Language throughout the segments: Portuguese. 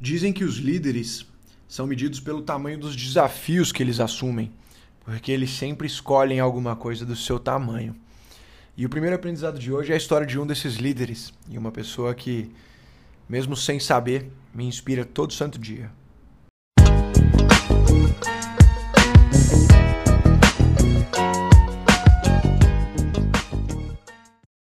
Dizem que os líderes são medidos pelo tamanho dos desafios que eles assumem, porque eles sempre escolhem alguma coisa do seu tamanho. E o primeiro aprendizado de hoje é a história de um desses líderes e uma pessoa que, mesmo sem saber, me inspira todo santo dia.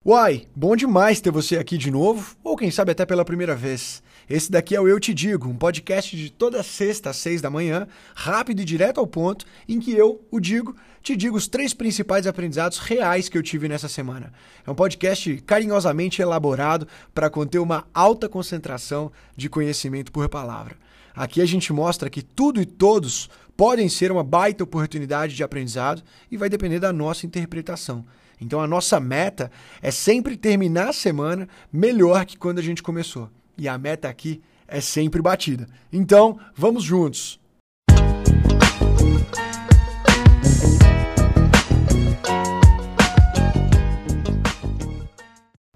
Uai, bom demais ter você aqui de novo, ou quem sabe até pela primeira vez. Esse daqui é o Eu Te Digo, um podcast de toda sexta às seis da manhã, rápido e direto ao ponto, em que eu, o Digo, te digo os três principais aprendizados reais que eu tive nessa semana. É um podcast carinhosamente elaborado para conter uma alta concentração de conhecimento por palavra. Aqui a gente mostra que tudo e todos podem ser uma baita oportunidade de aprendizado e vai depender da nossa interpretação. Então a nossa meta é sempre terminar a semana melhor que quando a gente começou. E a meta aqui é sempre batida. Então, vamos juntos.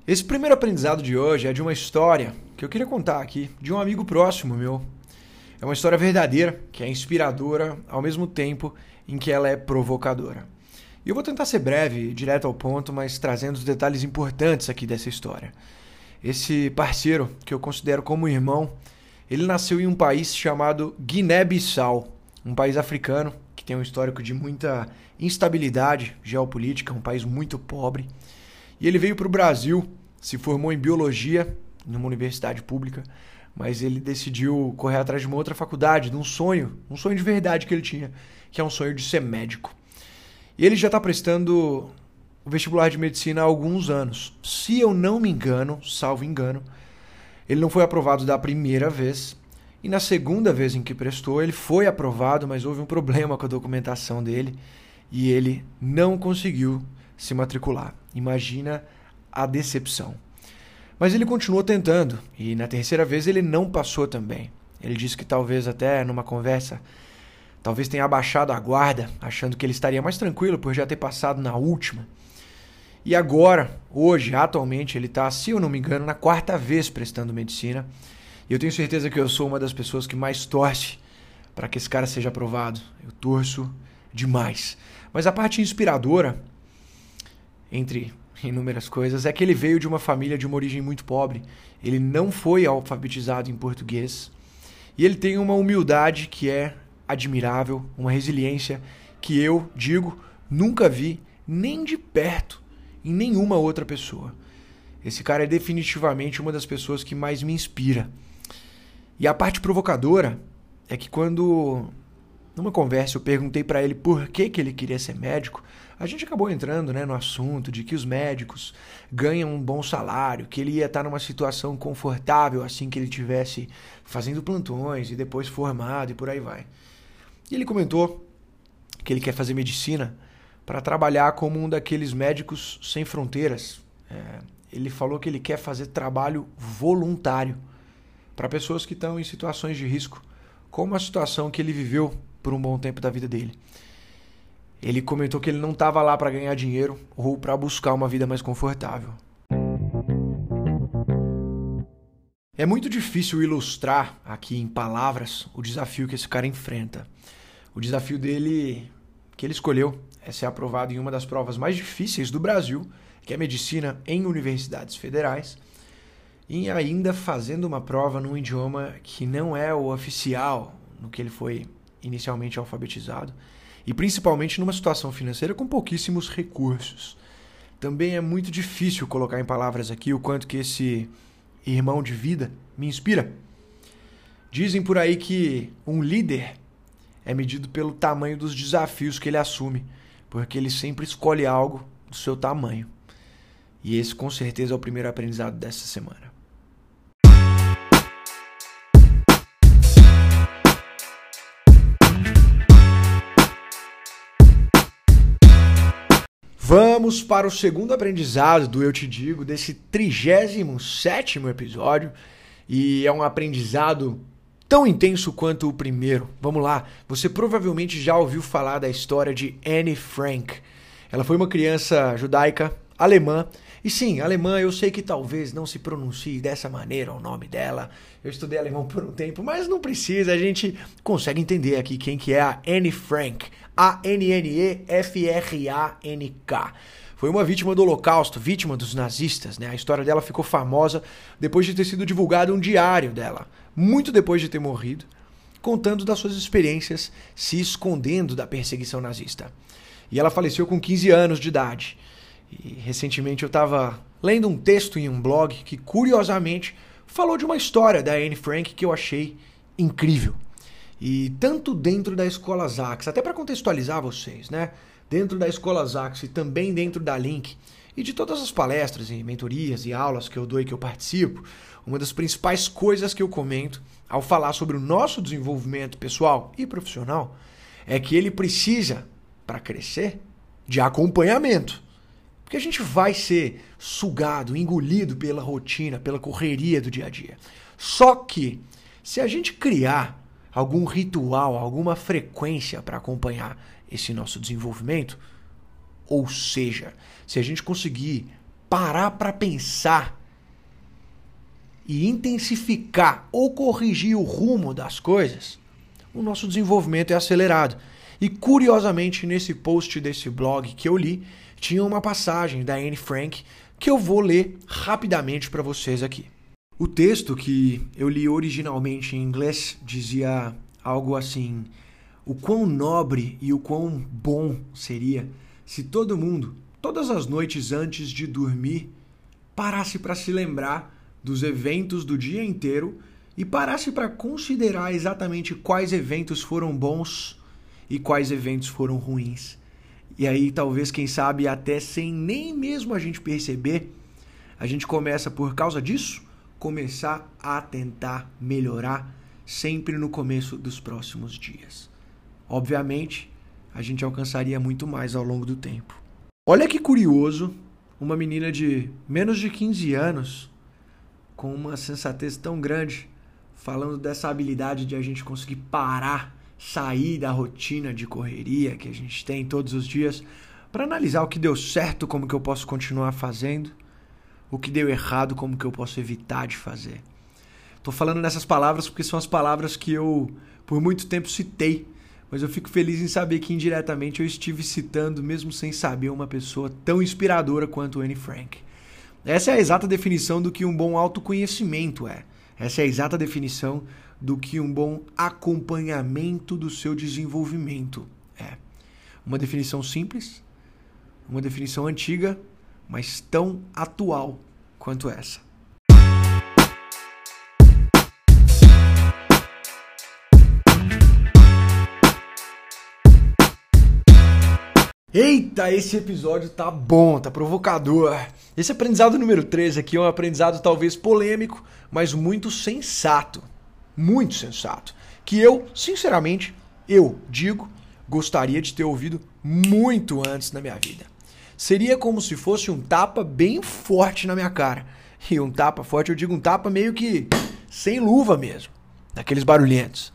Esse primeiro aprendizado de hoje é de uma história que eu queria contar aqui, de um amigo próximo meu. É uma história verdadeira, que é inspiradora ao mesmo tempo em que ela é provocadora. E eu vou tentar ser breve, direto ao ponto, mas trazendo os detalhes importantes aqui dessa história. Esse parceiro, que eu considero como irmão, ele nasceu em um país chamado Guiné-Bissau, um país africano que tem um histórico de muita instabilidade geopolítica, um país muito pobre. E ele veio para o Brasil, se formou em biologia numa universidade pública, mas ele decidiu correr atrás de uma outra faculdade, de um sonho, um sonho de verdade que ele tinha, que é um sonho de ser médico. E ele já está prestando o vestibular de medicina há alguns anos. Se eu não me engano, salvo engano, ele não foi aprovado da primeira vez. E na segunda vez em que prestou, ele foi aprovado, mas houve um problema com a documentação dele e ele não conseguiu se matricular. Imagina a decepção. Mas ele continuou tentando e na terceira vez ele não passou também. Ele disse que talvez até numa conversa Talvez tenha abaixado a guarda, achando que ele estaria mais tranquilo por já ter passado na última. E agora, hoje, atualmente, ele está, se eu não me engano, na quarta vez prestando medicina. E eu tenho certeza que eu sou uma das pessoas que mais torce para que esse cara seja aprovado. Eu torço demais. Mas a parte inspiradora, entre inúmeras coisas, é que ele veio de uma família de uma origem muito pobre. Ele não foi alfabetizado em português. E ele tem uma humildade que é admirável, uma resiliência que eu, digo, nunca vi nem de perto em nenhuma outra pessoa. Esse cara é definitivamente uma das pessoas que mais me inspira. E a parte provocadora é que quando numa conversa eu perguntei para ele por que, que ele queria ser médico, a gente acabou entrando né, no assunto de que os médicos ganham um bom salário, que ele ia estar numa situação confortável assim que ele tivesse fazendo plantões e depois formado e por aí vai. E ele comentou que ele quer fazer medicina para trabalhar como um daqueles médicos sem fronteiras. É, ele falou que ele quer fazer trabalho voluntário para pessoas que estão em situações de risco, como a situação que ele viveu por um bom tempo da vida dele. Ele comentou que ele não estava lá para ganhar dinheiro ou para buscar uma vida mais confortável. É muito difícil ilustrar aqui em palavras o desafio que esse cara enfrenta. O desafio dele, que ele escolheu, é ser aprovado em uma das provas mais difíceis do Brasil, que é medicina em universidades federais, e ainda fazendo uma prova num idioma que não é o oficial no que ele foi inicialmente alfabetizado, e principalmente numa situação financeira com pouquíssimos recursos. Também é muito difícil colocar em palavras aqui o quanto que esse irmão de vida me inspira. Dizem por aí que um líder é medido pelo tamanho dos desafios que ele assume, porque ele sempre escolhe algo do seu tamanho. E esse com certeza é o primeiro aprendizado dessa semana. Vamos para o segundo aprendizado do Eu Te Digo, desse 37 episódio. E é um aprendizado tão intenso quanto o primeiro. Vamos lá, você provavelmente já ouviu falar da história de Anne Frank. Ela foi uma criança judaica alemã. E sim, alemã, eu sei que talvez não se pronuncie dessa maneira o nome dela. Eu estudei alemão por um tempo, mas não precisa, a gente consegue entender aqui quem que é a Anne Frank. A-N-N-E-F-R-A-N-K. Foi uma vítima do Holocausto, vítima dos nazistas, né? A história dela ficou famosa depois de ter sido divulgado um diário dela, muito depois de ter morrido, contando das suas experiências se escondendo da perseguição nazista. E ela faleceu com 15 anos de idade. E recentemente eu estava lendo um texto em um blog que, curiosamente, falou de uma história da Anne Frank que eu achei incrível. E tanto dentro da escola Zax, até para contextualizar vocês, né? Dentro da escola Zax e também dentro da Link e de todas as palestras e mentorias e aulas que eu dou e que eu participo, uma das principais coisas que eu comento ao falar sobre o nosso desenvolvimento pessoal e profissional é que ele precisa, para crescer, de acompanhamento. Porque a gente vai ser sugado, engolido pela rotina, pela correria do dia a dia. Só que, se a gente criar algum ritual, alguma frequência para acompanhar esse nosso desenvolvimento, ou seja, se a gente conseguir parar para pensar e intensificar ou corrigir o rumo das coisas, o nosso desenvolvimento é acelerado. E curiosamente, nesse post desse blog que eu li, tinha uma passagem da Anne Frank que eu vou ler rapidamente para vocês aqui. O texto que eu li originalmente em inglês dizia algo assim: o quão nobre e o quão bom seria se todo mundo, todas as noites antes de dormir, parasse para se lembrar dos eventos do dia inteiro e parasse para considerar exatamente quais eventos foram bons e quais eventos foram ruins. E aí, talvez, quem sabe, até sem nem mesmo a gente perceber, a gente começa, por causa disso, começar a tentar melhorar sempre no começo dos próximos dias. Obviamente, a gente alcançaria muito mais ao longo do tempo. Olha que curioso, uma menina de menos de 15 anos, com uma sensatez tão grande, falando dessa habilidade de a gente conseguir parar sair da rotina de correria que a gente tem todos os dias para analisar o que deu certo, como que eu posso continuar fazendo, o que deu errado, como que eu posso evitar de fazer. Tô falando nessas palavras porque são as palavras que eu por muito tempo citei, mas eu fico feliz em saber que indiretamente eu estive citando mesmo sem saber uma pessoa tão inspiradora quanto Anne Frank. Essa é a exata definição do que um bom autoconhecimento é. Essa é a exata definição do que um bom acompanhamento do seu desenvolvimento é. Uma definição simples, uma definição antiga, mas tão atual quanto essa. Eita, esse episódio tá bom, tá provocador. Esse aprendizado número 3 aqui é um aprendizado talvez polêmico, mas muito sensato muito sensato, que eu, sinceramente, eu digo, gostaria de ter ouvido muito antes na minha vida. Seria como se fosse um tapa bem forte na minha cara. E um tapa forte, eu digo um tapa meio que sem luva mesmo, daqueles barulhentos.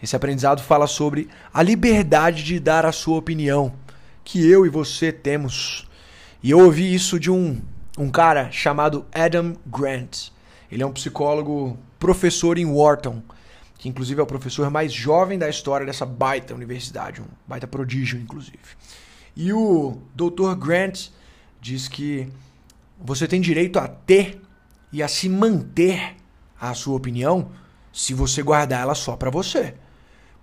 Esse aprendizado fala sobre a liberdade de dar a sua opinião, que eu e você temos. E eu ouvi isso de um, um cara chamado Adam Grant. Ele é um psicólogo professor em Wharton, que inclusive é o professor mais jovem da história dessa baita universidade, um baita prodígio, inclusive. E o Dr. Grant diz que você tem direito a ter e a se manter a sua opinião se você guardar ela só para você.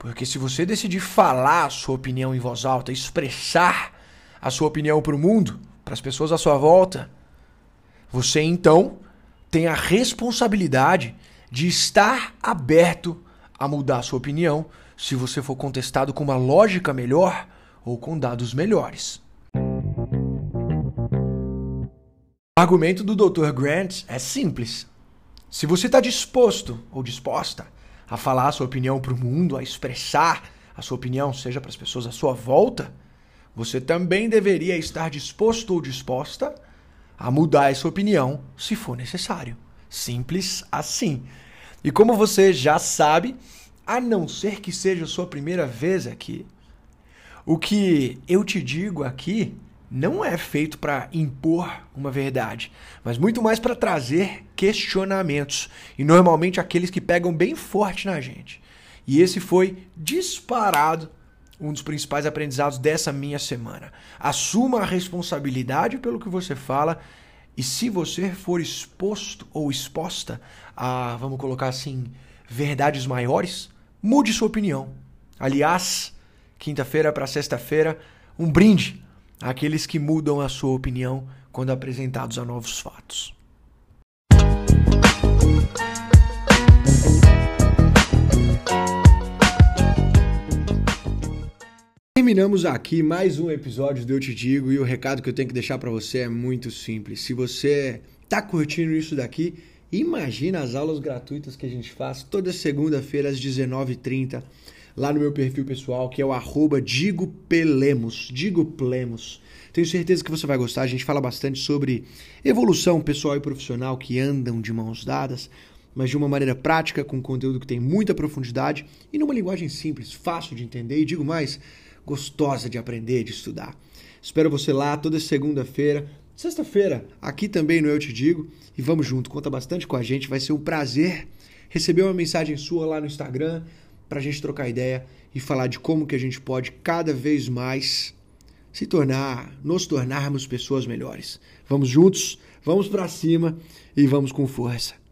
Porque se você decidir falar a sua opinião em voz alta, expressar a sua opinião para o mundo, para as pessoas à sua volta, você então tem a responsabilidade de estar aberto a mudar sua opinião se você for contestado com uma lógica melhor ou com dados melhores. O argumento do Dr. Grant é simples. Se você está disposto ou disposta a falar a sua opinião para o mundo, a expressar a sua opinião, seja para as pessoas à sua volta, você também deveria estar disposto ou disposta a mudar essa opinião se for necessário. Simples assim. E como você já sabe, a não ser que seja a sua primeira vez aqui, o que eu te digo aqui não é feito para impor uma verdade, mas muito mais para trazer questionamentos, e normalmente aqueles que pegam bem forte na gente. E esse foi disparado um dos principais aprendizados dessa minha semana. Assuma a responsabilidade pelo que você fala e se você for exposto ou exposta a, vamos colocar assim, verdades maiores, mude sua opinião. Aliás, quinta-feira para sexta-feira, um brinde àqueles que mudam a sua opinião quando apresentados a novos fatos. Terminamos aqui mais um episódio do Eu Te Digo e o recado que eu tenho que deixar para você é muito simples. Se você tá curtindo isso daqui, imagina as aulas gratuitas que a gente faz toda segunda-feira às 19h30 lá no meu perfil pessoal, que é o arroba Digo Pelemos, Digo Plemos. Tenho certeza que você vai gostar. A gente fala bastante sobre evolução pessoal e profissional que andam de mãos dadas, mas de uma maneira prática, com conteúdo que tem muita profundidade e numa linguagem simples, fácil de entender e digo mais, gostosa de aprender, de estudar. Espero você lá toda segunda-feira, sexta-feira, aqui também no Eu Te Digo. E vamos junto, conta bastante com a gente. Vai ser um prazer receber uma mensagem sua lá no Instagram para a gente trocar ideia e falar de como que a gente pode cada vez mais se tornar, nos tornarmos pessoas melhores. Vamos juntos, vamos para cima e vamos com força.